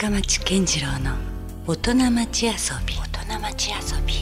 深町健次郎の大人町遊び。大人町遊び。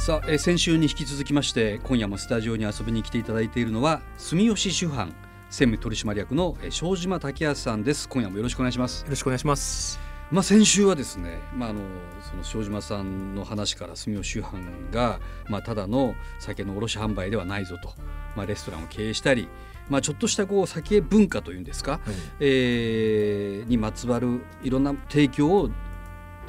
さあ、えー先週に引き続きまして今夜もスタジオに遊びに来ていただいているのは住吉主犯専務取締役のえー庄島武康さんです。今夜もよろしくお願いします。よろしくお願いします。まあ先週はですねまああのその庄島さんの話から住吉主犯がまあただの酒の卸販売ではないぞとまあレストランを経営したりまあちょっとしたこう酒文化というんですか、はい、えーにまつわるいろんな提供を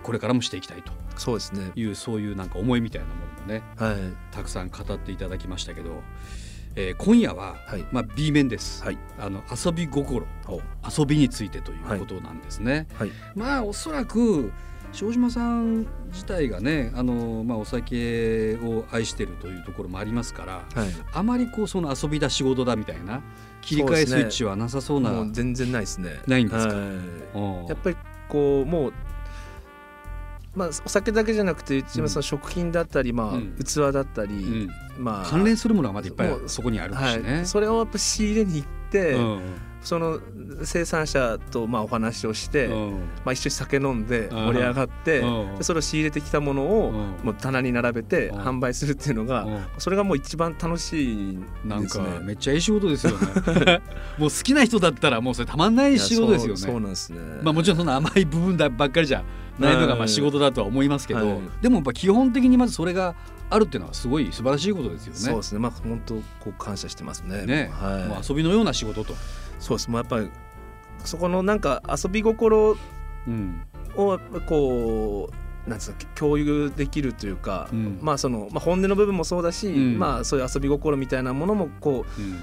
これからもしていきたいと。そうですね。いうそういうなんか思いみたいなものもねはい、たくさん語っていただきましたけど、えー今夜は、はい。まあ、B 面です、はい、あの遊び心お。遊びについてということなんですね。はい、まあおそらく庄島さん自体がねあの、まあ、お酒を愛してるというところもありますからはい。あまりこうその遊びだ仕事だみたいな切り替えスイッチはなさそうなもう全然ないですね。ないんですか？はいうんやっぱりこうもう。まあ、お酒だけじゃなくて、うちうんはその食品だったり、まあ、うん器だったり、うんまあ。関連するものがまだいっぱいそこにあるしはねい、。それをやっぱ仕入れに行って、うんその生産者とまあお話をして、うんまあ、一緒に酒飲んでうん盛り上がって、うんでそれを仕入れてきたものをうんもう棚に並べてうん販売するっていうのが、うんそれがもう一番楽しいんなんですね。かめっちゃいい仕事ですよね。もう好きな人だったらもうそれたまんない仕事ですよいやそう。なんですね。まあもちろんその甘い部分だばっかりじゃないのがはいまあ仕事だとは思いますけど、はいでもやっぱ基本的にまずそれがあるっていうのはすごい素晴らしいことですよね。そうですね。まあ本当こう感謝してますね。ね、はい。もう遊びのような仕事と。そうです。もうやっぱりそこのなんか遊び心うん。をこうなんですか共有できるというか、うん。まあそのまあ本音の部分もそうだし、うん。まあそういう遊び心みたいなものもこううん。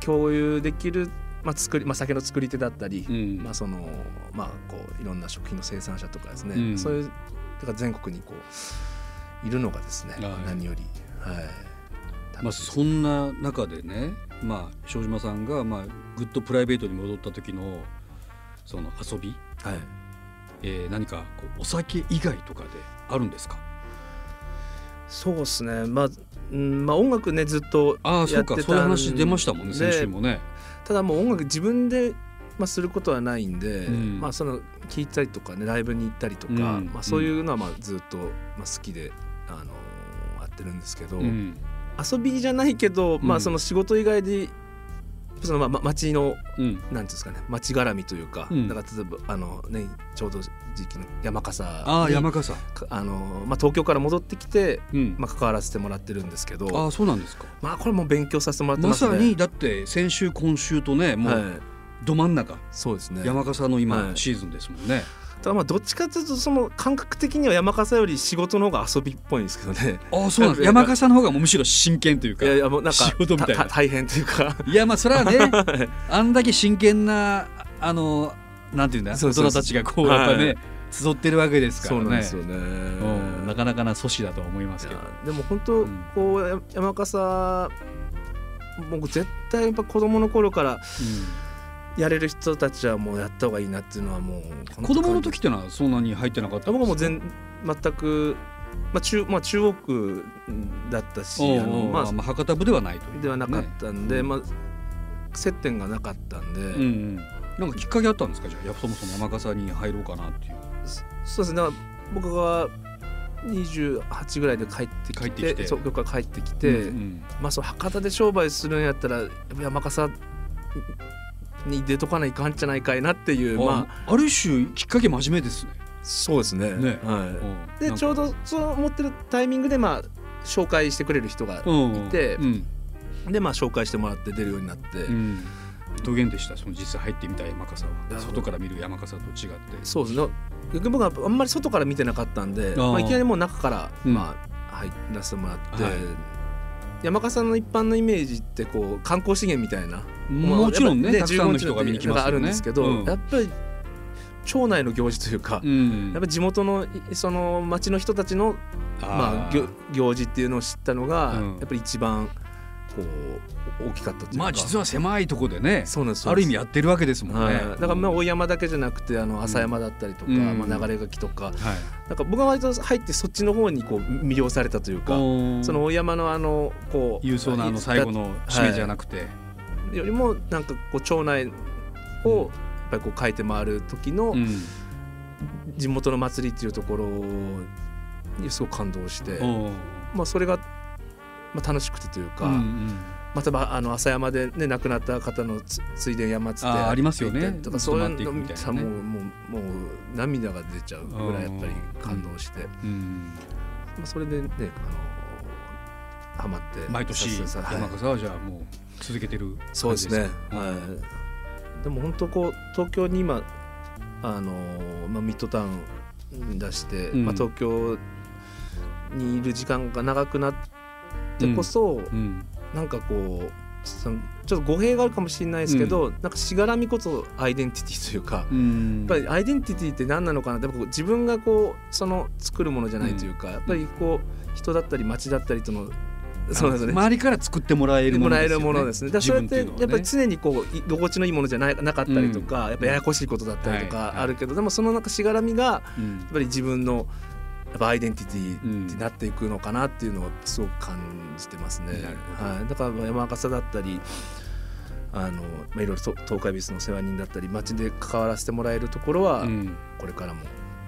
共有できる。まあ、作りまあ、酒の作り手だったり、うん。まあそのまあこういろんな食品の生産者とかですね、うん。そういうだから全国にこういるのがですね、はい。何よりはい。まあそんな中でね、まあ庄島さんがまあぐっとプライベートに戻った時のその遊び、はい。えー何かこうお酒以外とかであるんですか？そうですね。まあ、うん、まあ音楽ねずっとああそうか。そういう話出ましたもんねで先週もね。ただもう音楽自分で、まあ、することはないんで、うん。まあその聴いたりとかねライブに行ったりとか、うん。まあ、そういうのはまあずっと、まあ、好きで、あのーやってるんですけど、うん。遊びじゃないけど、まうん。あその仕事以外でそのまあま街のうんなんていうんですかね街絡みというか、うんだから例えばあのねちょうど時期の山笠にああ山笠。かあのまあ東京から戻ってきてうん。まあ関わらせてもらってるんですけど、ああそうなんですか。まあこれも勉強させてもらってまますね。さにだって先週今週とねもはいうど真ん中、そうですね。山笠の今、はいシーズンですもんね。ただまあどっちかというとその感覚的には山笠より仕事の方が遊びっぽいんですけどね。ああそうなんです。山笠の方がむしろ真剣というか。いやいやもうなんか仕事みたいなた大変というか。いやまあそれはね あんだけ真剣なあのなんていうんだ大そうそうそう人たちがこうやっぱね、はい集ってるわけですかそうらねなんですよね。うん、なかなかな阻止だとは思いますけどでも本当、うんこうや山笠僕絶対やっぱ子供の頃からやれる人たちはもうやった方がいいなっていうのはもう子供の時ってのはそんなに入ってなかった僕はもう全全く、まあ中まあ、中央区だったしあの、まあ、まあ、博多部ではないというではなかったんで、ねまあ、接点がなかったんで、うんうん、なんかきっかけあったんですか？じゃあやそもそも山笠に入ろうかなっていう。そうですね。僕が28ぐらいで帰ってきて帰ってきて。そう僕から帰ってきて、うんうん。まあそう博多で商売するんやったら山笠に出とかないかんじゃないかいなっていうまああある種きっかけ真面目ですね。そうですね。ね。はうん。い、でちょうどその持ってるタイミングでまあ紹介してくれる人がうんいてうん。でまあ紹介してもらって出るようになって、うん、どげんでしたその実際入ってみた山笠いはや外から見る山笠と違って。そうですね。僕はあんまり外から見てなかったんでまあ、いきなりもう中から、うん。まあ、入らせてもらって、はい。山笠の一般のイメージってこう観光資源みたいなもちろんねまあたくさんの人が見に来ますあるんですけど、うん。やっぱり町内の行事というか、うん。やっぱり地元のいその町の人たちのまあ、ー行行事っていうのを知ったのが、うん。やっぱり一番こう大きかったというか。まあ実は狭いところでねそうなんです。ある意味ややってるわけですもんね。はい、だからまあ大山だけじゃなくてあの浅山だったりとか、うん。まあ、流れ垣とかはい。なんか僕は割と入ってそっちの方にこう魅了されたというかその大山のあのこう勇壮なあの最後の締めじゃなくて、よりもなんかこう町内をぱりこう書いて回る時のうん。地元の祭りっていうところにすごく感動して、まあ、それが、まあ、楽しくてというか、うんうん。またばあの浅山で、ね、亡くなった方のつついで山つってありますよね。とかそういうの見たらもうもうもう涙が出ちゃうぐらいやっぱり感動して、うん。まあ、それでねあのハマって毎年はい山笠はじゃあもう続けてるそうですね。か？はい。でも本当こう東京に今あの、まあ、ミッドタウンに出して、うん。まあ、東京にいる時間が長くなってこそ、うん。なんかこうそのちょっと語弊があるかもしれないですけど、なんかしがらみこそアイデンティティというか、うん。やっぱりアイデンティティって何なのかな？って自分がこうその作るものじゃないというか、やっぱりこう人だったり街だったりとのそうですね。周りから作ってもらえるものですよね。るものですね。だそれってやっぱり常にこう心地のいいものじゃないなかったりとか、やっぱややこしいことだったりとはい。かあるけど、でもそのなんかしがらみがやうん。っぱり自分のやっぱアイデンティテうん。ィになっていくのかなっていうのをすごく感じてますね。はい、だから山笠だったりあの、まあ、いろいろと東海ビスの世話人だったり街で関わらせてもらえるところは、うん。これからも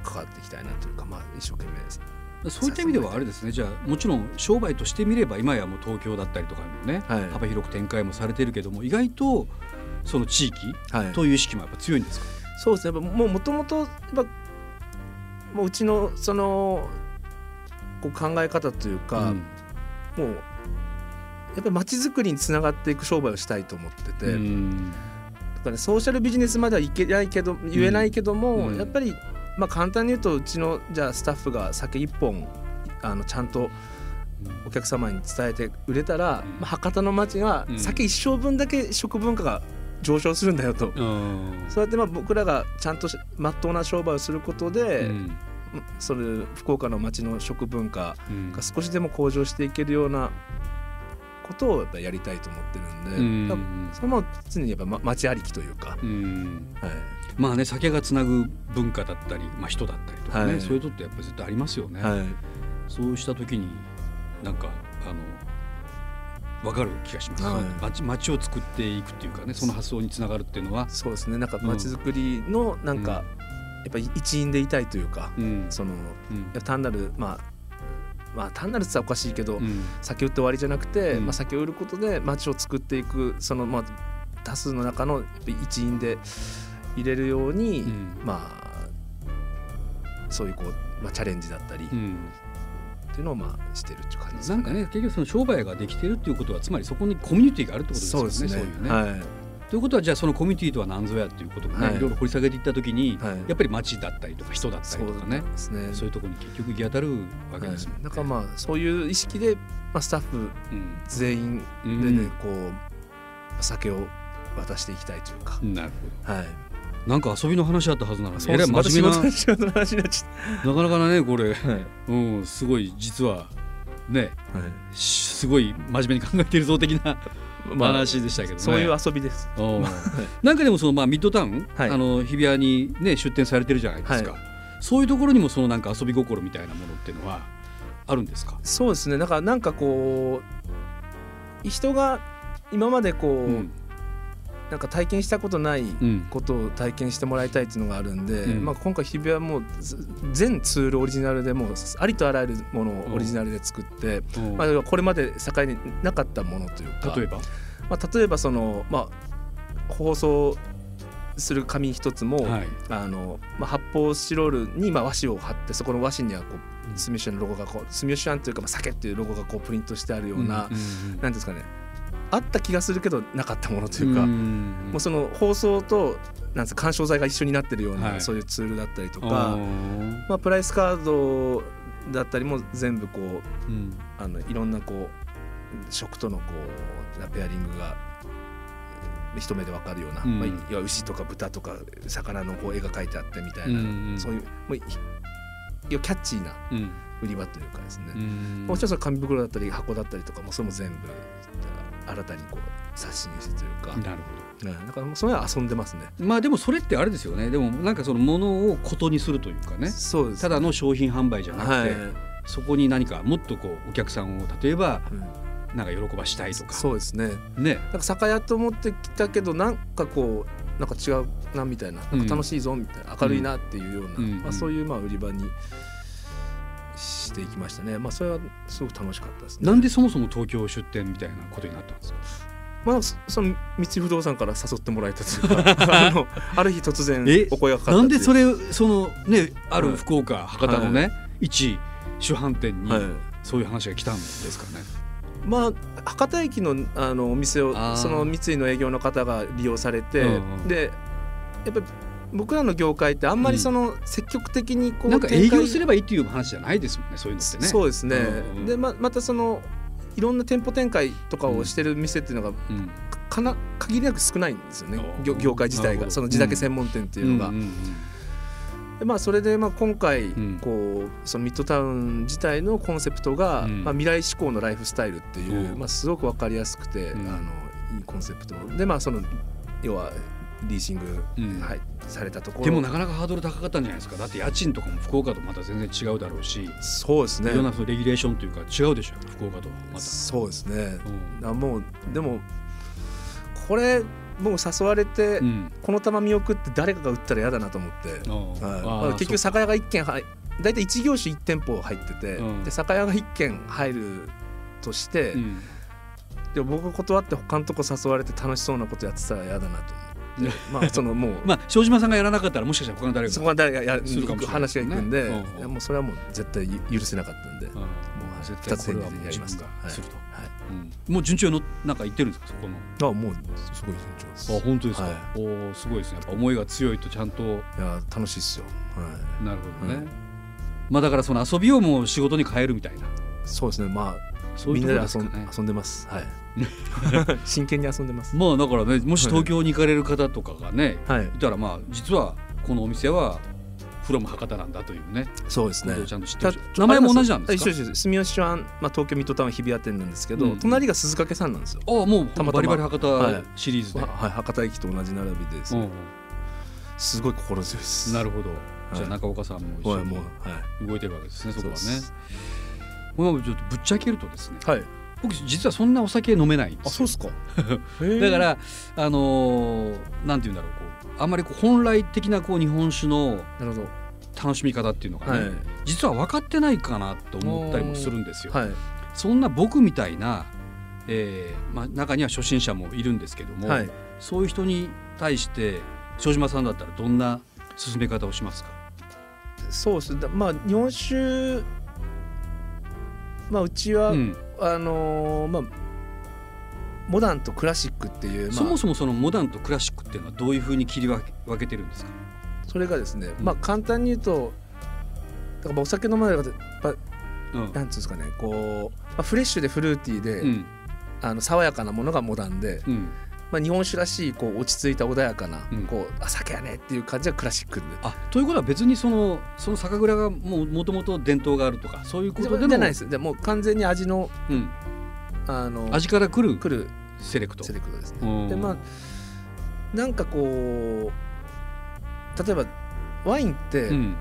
関わっていきたいなというか、まあ、一生懸命です。そういった意味ではあれですね。じゃあもちろん商売としてみれば今やもう東京だったりとかもね、はい。幅広く展開もされてるけども意外とその地域はい、という意識もやっぱ強いんですか、そうですね。やっぱもうもともとやっぱもううちのそのこう考え方というか、うん。もうやっぱり街づくりにつながっていく商売をしたいと思ってて、うん。だからねソーシャルビジネスまではいけないけど言えないけども、うん。やっぱりまあ簡単に言うとうちのじゃあスタッフが酒一本あのちゃんとお客様に伝えて売れたら、うん。まあ、博多の街はうん。酒一生分だけ食文化が上昇するんだよと、うん。そうやってまあ僕らがちゃんとしまっとうな商売をすることで、うん。それ福岡の街の食文化うん。が少しでも向上していけるようなことをやっぱりやりたいと思ってるんで、うん。それも常にやっぱま街ありきというか、うん。はい、まあね酒がつなぐ文化だったり、まあ、人だったりとかね、はい。そういうことってやっぱり絶対ありますよね、はい。そうした時になんかあの分かる気がします、はい。街街を作っていくっていうかねその発想につながるっていうのは、そうですね。なんか街づくりのなんか、やっぱり一員でいたいというか、うん。そのうん。単なるまあまあ単なるっておかしいけど、うん。酒売って終わりじゃなくて、うん。まあ、酒を売ることで街を作っていくそのまあ多数の中の一員で入れるように、うん。まあそういうこう、まあ、チャレンジだったりっうん。ていうのをまあしてるっていう感じですなんかね結局その商売ができてるっていうことはつまりそこにコミュニティがあるってことですよねそうですね。そういうね、はいということはじゃあそのコミュニティとは何ぞやっていうこともね、はい。い、ろいろ掘り下げていった時に、はい。やっぱり街だったりとか人だったそうりとかねですね。そういうところに結局行き当たるわけはいですもんね。だからまあそういう意識で、まあ、スタッフうん全員でうん。ね、こう酒を渡していきたいというか、なるほはい。ど。なんか遊びの話あったはずなのに、えらい真面目な、話になっちゃっなかなかねこれ、うんすごい実はねはい。しすごい真面目に考えてるぞ的なまあ話でしたけどね。そういう遊びです。なんかでもそのまあミッドタウン、はいあの日比谷にね出店されてるじゃないですか、はそういうところにもそのなんか遊び心みたいなものっていうのはあるんですか？そうですね。だからなんかこう人が今までこう、うんなんか体験したことないうん。ことを体験してもらいたいっていうのがあるんで、うん。まあ今回日比谷はもうず全ツールオリジナルでもうありとあらゆるものをオリジナルで作って、うん。まあこれまで境になかったものというか、例えば、まあ例えばそのまあ放送する紙一つも、はい。あのまあ、発泡スチロールにまあ和紙を貼ってそこの和紙にはこう住吉のロゴがこう住吉庵というかまあ酒っていうロゴがこうプリントしてあるような、うんうんなんですかねあった気がするけどなかったものというか、ん。もうその放送となんですか緩衝材が一緒になってるような、はい。そういうツールだったりとあか、ー。まあ、プライスカードだったりも全部こううん。あのいろんなこう食とのこうペアリングが一目でわかるような、うん。まあ、いや牛とか豚とか魚のこう絵が描いてあってみたいな、うん。そういうもうキャッチーなうん。売り場というかですね、うん。もちろん紙袋だったり箱だったりとかもそれも全部新たにこう刷新してというか、なるほうんだからそれは遊んでますね。どまあでもそれってあれですよね。でもなんかそのものをことにするというかね。そうです。ただの商品販売じゃなくて、はい。そこに何かもっとこうお客さんを例えばうん。なんか喜ばしたいとか。そうですね。ね。なんか酒屋と思ってきたけどなんかこうなんか違うなみたいな。なんか楽しいぞみたいな、明るいなっていうような、うん。まあ、そういうまあ売り場にしていきましたね。まあそれはすごく楽しかったですね。なんでそもそも東京出店みたいなことになったんですか？まあ、そその三井不動産から誘ってもらえたというか あのある日突然え？お声がかかったなんでそれそのねあるはい。福岡博多のね、は一主販店にはい。そういう話が来たんですかね？まあ博多駅のあのお店をその三井の営業の方が利用されて、うんうん。でやっぱり僕らの業界ってあんまりその積極的にこうなんか営業すれればいいっていう話じゃないですもんねそういうのってね。そうですね、うんうんでままたそのいろんな店舗展開とかをしてる店っていうのがうん。かな限りなく少ないんですよね。業業界自体が。その地酒専門店っていうのが。んんんでまあ、それでまあ今回ん。こうそのミッドタウン自体のコンセプトが、うん。まあ、未来志向のライフスタイルっていう、うん。まあ、すごく分かりやすくて、うん。あのいいコンセプトでまあその要はリーシング、うん。はい、されたところ。でもなかなかハードル高かったんじゃないですか。だって家賃とかも福岡とまた全然違うだろうし、そうですね。いろんなそのレギュレーションというか違うでしょ。福岡とはまた。そうですね。うん。あもうでもこれもう誘われて、うん。この球見送って誰かが打ったら嫌だなと思って、あはい。結局酒屋が1軒入大体1業種1店舗入ってて、うん。で酒屋が1軒入るとして、うん。でも僕が断って他のとこ誘われて楽しそうなことやってたら嫌だなと思ってまあ そのもう、まあ庄島さんがやらなかったらもしかしたら他の誰かそこは誰がやするかも話がいくんで、ねうんいやもうそれはもう絶対許せなかったんで、うん。もう絶二つ対これはもうやりますと、はい。うん。もう順調のなんか言ってるんですかそこの？あもうすごい順調です。あ本当ですか、はい。おーすごいですね。やっぱ思いが強いとちゃんと。いや楽しいっすよ、はい、なるほどね、うん。まあだからその遊びをもう仕事に変えるみたいな。そうですね。まあそういうとみんなで遊ん遊んでます。はい 真剣に遊んでます。まあだからねもし東京に行かれる方とかがね、はい。いたらまあ実はこのお店はフロム博多なんだというね。そうですね。ことをちゃんと知ってるた名前も同じなんですか？一緒です住吉は、まあ、東京ミッドタウン日比谷店なんですけど、うん。隣が鈴掛さんなんですよ、ああもうたまたま。バリバリ博はい。多シリーズで、はい、博多駅と同じ並びでですね、うん。すごい心強いです。なるほど、い。じゃあ中岡さんも一緒に動いてるわけですねそこはね。そうです。もうちょっとぶっちゃけるとですね。はい僕実はそんなお酒飲めないんですよ。あそうですか。だからあのーなんて言うんだろうこうあんまりこう本来的なこう日本酒のなるほど。楽しみ方っていうのがね、はい。実は分かってないかなと思ったりもするんですよ。はい。そんな僕みたいな、えーまあ、中には初心者もいるんですけども、はい。そういう人に対して庄島さんだったらどんな進め方をしますか、そうです。だまあ日本酒まあうちは、うんあのーまあモダンとクラシックっていう、まあ、そもそもそのモダンとクラシックっていうのはどういうふうに切り分け分けてるんですか、それがですね、うんまあ簡単に言うとだからお酒飲まない方やっぱうん。なんつうんですかねこう、まあ、フレッシュでフルーティーで、うん。あの爽やかなものがモダンで、うん、まあ、日本酒らしいこう落ち着いた穏やかな、うん。こうあ酒やねっていう感じがクラシックで。あということは別にそのその酒蔵がもうもともと伝統があるとかそういうことでも。じゃないです。でもう完全に味のうん、あの味から来る来るセレクト。セレクトですうね。ん。でまあなんかこう例えばワインって、うん、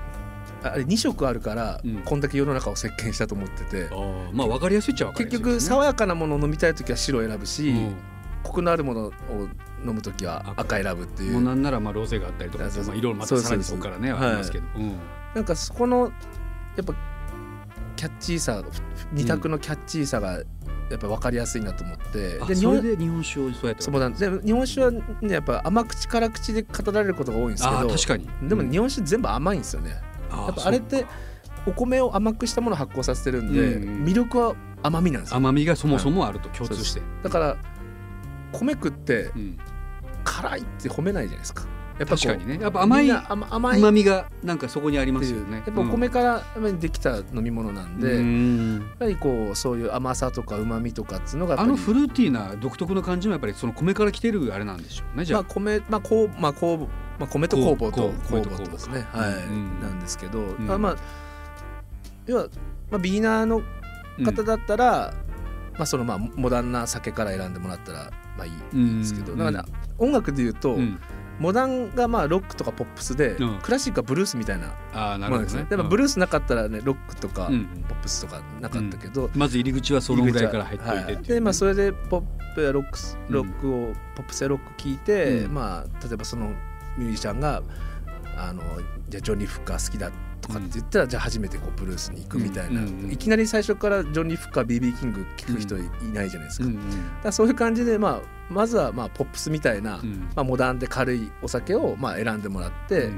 あれ2色あるから、うん。こんだけ世の中を席巻したと思ってて。まあ分かりやすいっちゃ分かり結やすいね、局爽やかなものを飲みたい時は白を選ぶし、うんコクのあるものを飲む時は赤選ぶっていう。もうなんならまあロゼがあったりとかあそうそうまあ、いろいろまたさらにそこからねありますけど、うん。なんかそこのやっぱキャッチーさ二択のキャッチーさがやっぱ分かりやすいなと思って、あで日本それで日本酒をそうやってそうなんで日本酒はねやっぱ甘口辛口で語られることが多いんですけど。確かに。でもうん。日本酒全部甘いんですよね、やっぱあれってお米を甘くしたものを発酵させてるんで、うんうん魅力は甘みなんですよ。甘みがそもそもあると共通して、だから米食ってうん。辛いって褒めないじゃないですか。やっぱ確かにね。やっぱ甘い甘甘いっ旨味がなんかそこにありますよね。やっぱお米からできた飲み物なんで、やっうんぱりこうそういう甘さとか旨味とかっていうのがあのフルーティーな独特の感じもやっぱりその米から来てるあれなんでしょうね。じゃあ、まあ米まあこうまあこうまあ米と酵母と酵母母とですね。かはい、うんなんですけど、ん。まあまあ要はまあビギナーの方だったら、まあそのまあモダンな酒から選んでもらったらまあいいん。ですけど、うんだから、ね、音楽で言うと、うん。モダンがまあロックとかポップスで、うん。クラシックはブルースみたいなものですね。でもブルースなかったらねロックとか、うん。ポップスとかなかったけど、まず入り口はそのぐらいから入っておいてね、はいでまあそれでポップやロックロックを、ポップスやロック聞いて、うん。まあ例えばそのミュージシャンがあのじゃあジョニー・フッカー好きだとかって言ったら、じゃあ初めてこうブルースに行くみたいな、いきなり最初からジョニー・フッカー BB キング聞く人いないじゃないですか,、うんだそういう感じで、まあ、まずはまあポップスみたいな、うん。まあ、モダンで軽いお酒をまあ選んでもらって、うん。ま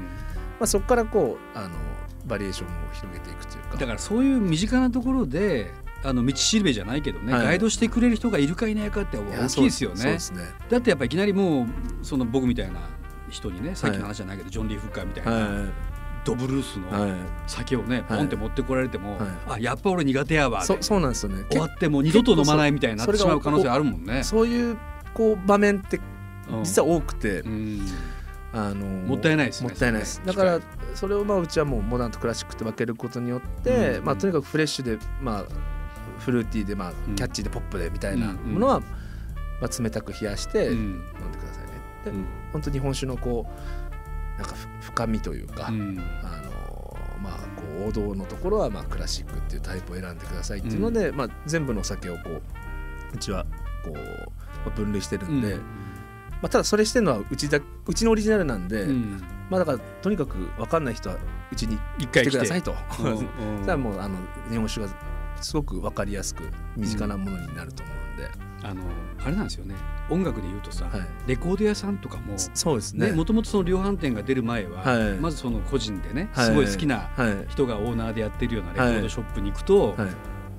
あ、そこからこうあのバリエーションを広げていくというか。だからそういう身近なところであの道しるべじゃないけどね、はい。ガイドしてくれる人がいるかいないかって大きいですよね。だってやっぱいきなりもうその僕みたいな人にねさっきの話じゃないけど、ジョン・リー・フッカーみたい。な、はドブルースの酒をね、はい。ポンって持ってこられても、はい。あやっぱ俺苦手やわい、そでそうなんですよね。終わってもう二度と飲まないみたいになってしまう可能性あるもんね。そういうこう場面ってうん。実は多くて、うん。あのもったいないですねもったいないです。だからそれをまあうちはもうモダンとクラシックって分けることによって、うん。まあ、とにかくフレッシュで、まあ、フルーティーで、まあうん、キャッチーでポップでみたいなうん。ものは、まあ、冷たく冷やしてうん。飲んでくださいね。でうん。本当日本酒のこうなんかふ深みというか、うん。あのまあ、こう王道のところはまあクラシックっていうタイプを選んでくださいっていうので、まあ、全部のお酒をこううちはこうまあ分類してるんで、うん。まあ、ただそれしてるのはうちだうちのオリジナルなんで、うん。まあ、だからとにかく分かんない人はうちに来てくださいと。うんうんそしたらもうあの日本酒がすごく分かりやすく身近なものになると思うんで、あのあれなんですよね。音楽で言うとさ、はい。レコード屋さんとかもそそうですね。ねもともとその量販店が出る前は、はい。まずその個人でねはい。すごい好きなはい人がオーナーでやってるようなレコードショップに行くと、はい。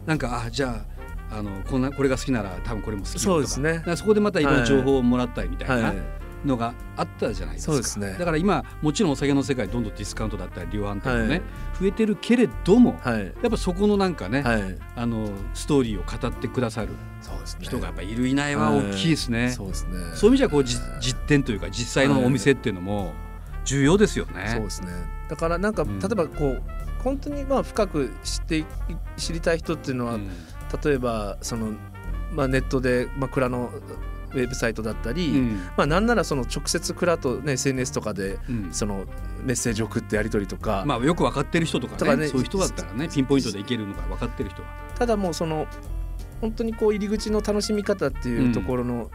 なんかあじゃああのこんなこれが好きなら多分これも好きとかそうですね。そこでまたいろんな情報をもらったりみたいな。はいのがあったじゃないですか、ですね。だから今もちろんお酒の世界どんどんディスカウントだったり量販店もね、はい。増えてるけれども、はい。やっぱそこのなんかね、はい。あのストーリーを語ってくださる人がやっぱいるいないは大きいですね。そうですね。そういう意味じゃこうじ実店というか実際のお店っていうのも重要ですよね。そうですね。だからなんかうん。例えばこう本当にまあ深く知ってい知りたい人っていうのは、うん。例えばその、まあ、ネットで、まあ、蔵のウェブサイトだったり、うん。まあなんならその直接蔵と、ね、SNS とかでうん。そのメッセージを送ってやり取りとか、まあよく分かってる人とかねとかねそういう人だったらねピンポイントでいけるのが分かってる人は。ただもうその本当にこう入り口の楽しみ方っていうところの、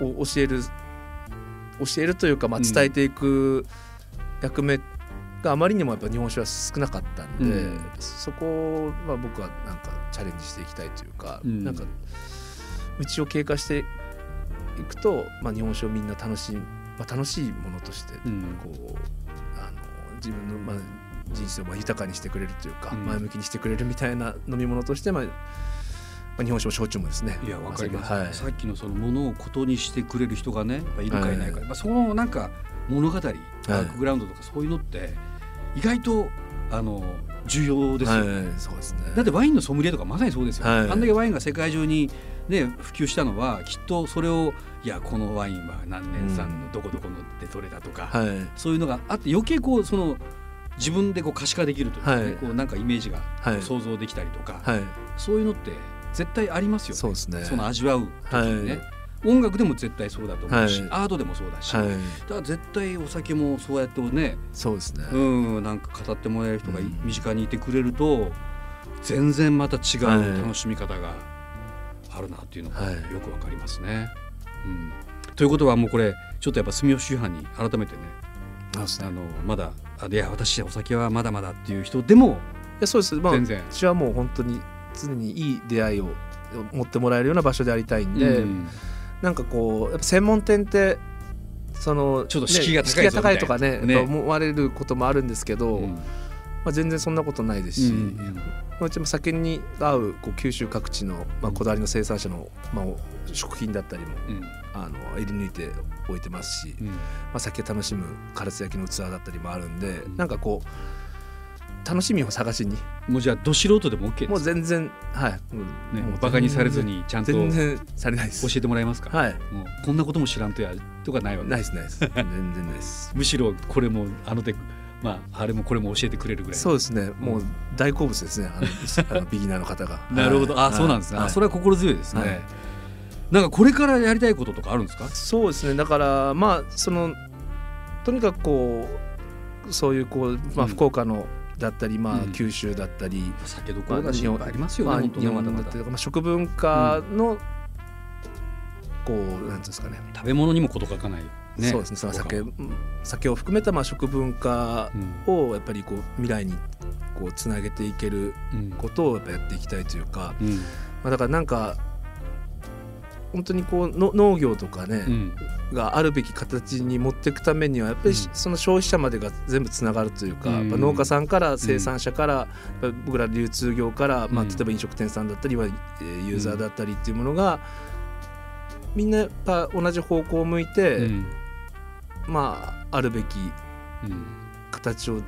を教える教えるというか、まあ、うん伝えていく役目があまりにもやっぱ日本酒は少なかったんで、うん。そこは僕はなんかチャレンジしていきたいというか、うん。なんかうちを経過していくと、まあ、日本酒をみんな楽しい、まあ、楽しいものとしてうん。こうあの自分の、まあ、人生をまあ豊かにしてくれるというか、うん。前向きにしてくれるみたいな飲み物として、まあまあ、日本酒も焼酎もですね。いや分かります、はい。さっきのそのものをことにしてくれる人がねいるかいないか、まあ、そのなんか物語バックグラウンドとかそういうのって意外とあの重要ですよ。ね。はい、そうですね。だってワインのソムリエとかまさにそうですよ、はい。あんだけワインが世界中に、ね、普及したのはきっとそれをいやこのワインは何年産のどこどこので取れたとか、はい。そういうのがあって余計こうその自分でこう可視化できるというか、ねはい。こうなんかイメージがはい。想像できたりとか、はい。そういうのって絶対ありますよね。そうですね。その味わう時にね、はい音楽でも絶対そうだと思うし、はい。アートでもそうだし、はい。だから絶対お酒もそうやってねそうですね、うんなんか語ってもらえる人が身近にいてくれると全然また違うはい。楽しみ方があるなっていうのがはい。よくわかりますね。うん、ということはもうこれちょっとやっぱ住吉藩に改めてね。あのまだあいや私お酒はまだまだっていう人でもいやそうです。まあ全然。うちはもう本当に常にいい出会いを持ってもらえるような場所でありたいんで、うんなんかこうやっぱ専門店ってそのちょっと敷居が高いぞね敷居が高いとかね思われることもあるんですけど、うん。まあ、全然そんなことないですし、うちも酒に合うこう九州各地の、まあ、こだわりの生産者の、まあ、食品だったりもうん。あの入り抜いておいてますし、うん。まあ、酒楽しむ唐津焼きの器だったりもあるんで、ん。なんかこう楽しみを探しに。もうじゃあど素人でも OK もう全然はい、うんねもうバカにされずにちゃんと教全然されないです。えてもらえますか、はい。もうこんなことも知らんとやとかないわけないですないです。全然ないです。むしろこれもあの手まああれもこれも教えてくれるぐらいそうですね。もう大好物ですね。あのあの ビギナーの方が。なるほど、はい。あそうなんですね、はい。あそれは心強いですね、はい。なんかこれからやりたいこととかあるんですか？そうですね。だからまあそのとにかくこうそういうこう、まあ、うん。福岡のだったり、まあうん。九州だったり、酒どころだしいっぱいありますよね、日本だったりとか、まあ、食文化の、こうなんですかね。食べ物にも事欠かない、ね、そうですね。その酒酒を含めたまあ食文化うん。をやっぱりこう未来にこうつなげていけるうん。ことをやっぱやっていきたいというか、うん。まあ、だからなんか本当にこうの農業とかね、うん。があるべき形に持っていくためにはやっぱりうん。その消費者までが全部つながるというか、うん。農家さんから生産者から、やっぱり僕ら流通業から、まあ、うん例えば飲食店さんだったりは、えーユーザーだったりっていうものが、みんなやっぱ同じ方向を向いて、うん。まああるべきうん。形を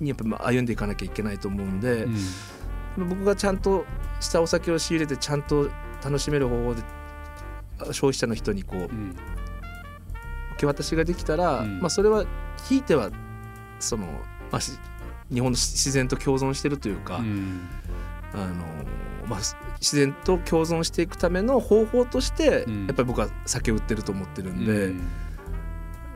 にやっぱまあ歩んでいかなきゃいけないと思うんで、うん。僕がちゃんとしたお酒を仕入れてちゃんと楽しめる方法であ消費者の人にこううん。受け渡しができたら、うん。まあ、それはひいてはその、まあ、し日本の自然と共存してるというか、うん。あのまあ、自然と共存していくための方法として、うん。やっぱり僕は酒を売ってると思ってるんで、うん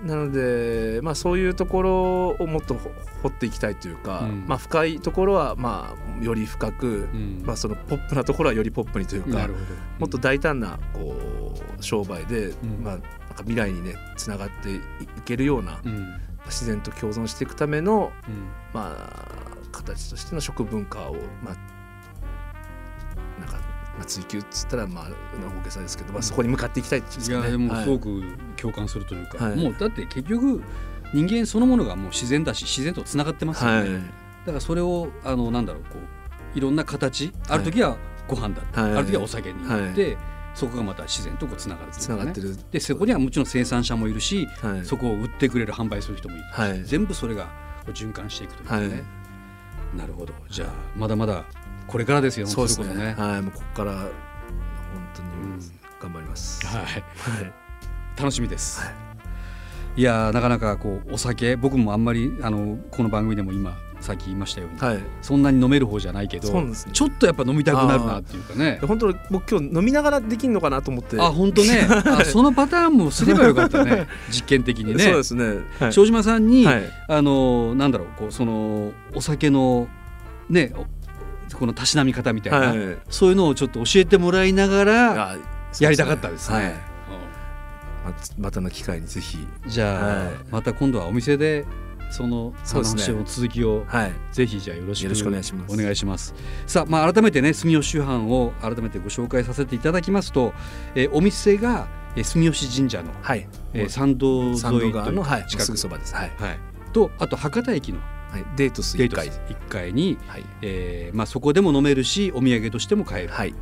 なので、まあ、そういうところをもっとほ掘っていきたいというか、うん。まあ、深いところはまあより深く、うん。まあ、そのポップなところはよりポップにというかなるほど。もっと大胆なこう商売で、ん。まあ、なんか未来にねつながっていけるような、うん。自然と共存していくための、うん。まあ、形としての食文化を、まあ、まあ、追求っつったら、まあ、大げさですけど、まあ、そこに向かっていきたいね。いやでもはい。すごく共感するというか、はい。もうだって結局人間そのものがもう自然だし自然とつながってますよね、はい。だからそれをあのなんだろうこういろんな形ある時はご飯だった、はい。ある時はお酒になって、そこがまた自然とこうつながるつながってる、でそこにはもちろん生産者もいるし、はい。そこを売ってくれる販売する人もいる、はい。全部それが循環していくというかね、はいなるほど。じゃあまだまだこれからですよそうですね。本当にこはい、もうここから本当にうん。頑張ります。はいはい。楽しみです、はい。い、やーなかなかこうお酒僕もあんまりあのこの番組でも今さっき言いましたように、はい、そんなに飲める方じゃないけどね。ちょっとやっぱ飲みたくなるなっていうかね。本当僕今日飲みながらできるのかなと思って。あ本当ね。あそのパターンもすればよかったね。実験的にね。そうですね。はい。庄島さんに、はい。あのなんだろうこうそのお酒のねおこのたしなみ方みたいな、はい。そういうのをちょっと教えてもらいながらあやりたかったですね。はい。うん。ままたの機会にぜひ。じゃあ、はい。また今度はお店でその話の続きをはい。ぜひじゃあよろしくお願いしますお願いしますさあ、まあ、改めてね住吉酒販を改めてご紹介させていただきますと、えーお店が、えー住吉神社の、はい。えー参道沿いのはい近くそばです。はい。はい、とあと博多駅のはい。デートスゲート一回。1階に、はい。えーまあ、そこでも飲めるしお土産としても買えるはい。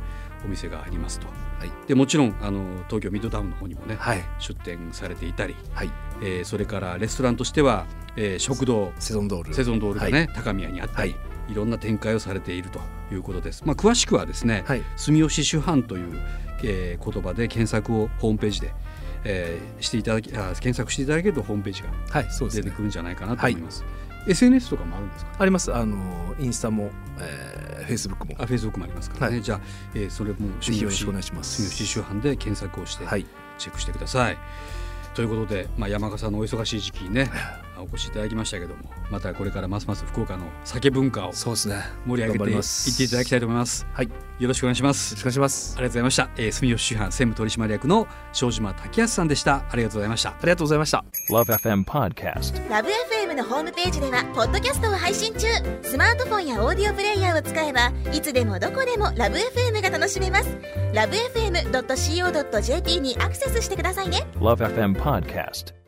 お店がありますと、はいでもちろんあの東京ミッドタウンの方にもね、はい。出店されていたり、はい。えーそれからレストランとしては、えー食堂セゾンドール。セゾンドールがね、はい高宮にあったり、、はいろんな展開をされているということです。まあ、詳しくはですね、はい。住吉酒販という、えー言葉で検索をホームページで、えーしていただきあ検索していただけるとホームページがはい。そうですね出てく。るんじゃないかなと思います。SNS とかもあるんですか？あります。あのインスタも、えー、フェイスブックも。あ、フェイスブックもありますからね。はいじゃあ、えーそれもぜひよろしくお願いします住吉酒販で検索をしてはい。チェックしてください。ということで、まあ、山岡さんのお忙しい時期にねお越しいただきましたけどもまたこれからますます福岡の酒文化をそうですね。盛り上げていっ頑張りますていただきたいと思います。はい。よよろしくお願いします。ろしくお願いしますあ。りがとうございました。えー、住吉酒販専務取締役の庄島滝康さんでした。ありがとうございました。ありがとうございました。Love FM Podcast. ラブ f m のホームページではポッドキャストを配信中スマートフォンやオーディオプレイヤーを使えばいつでもどこでもラブ f m が楽しめますラブ FM.co.jp にアクセスしてくださいね Love FM Podcast.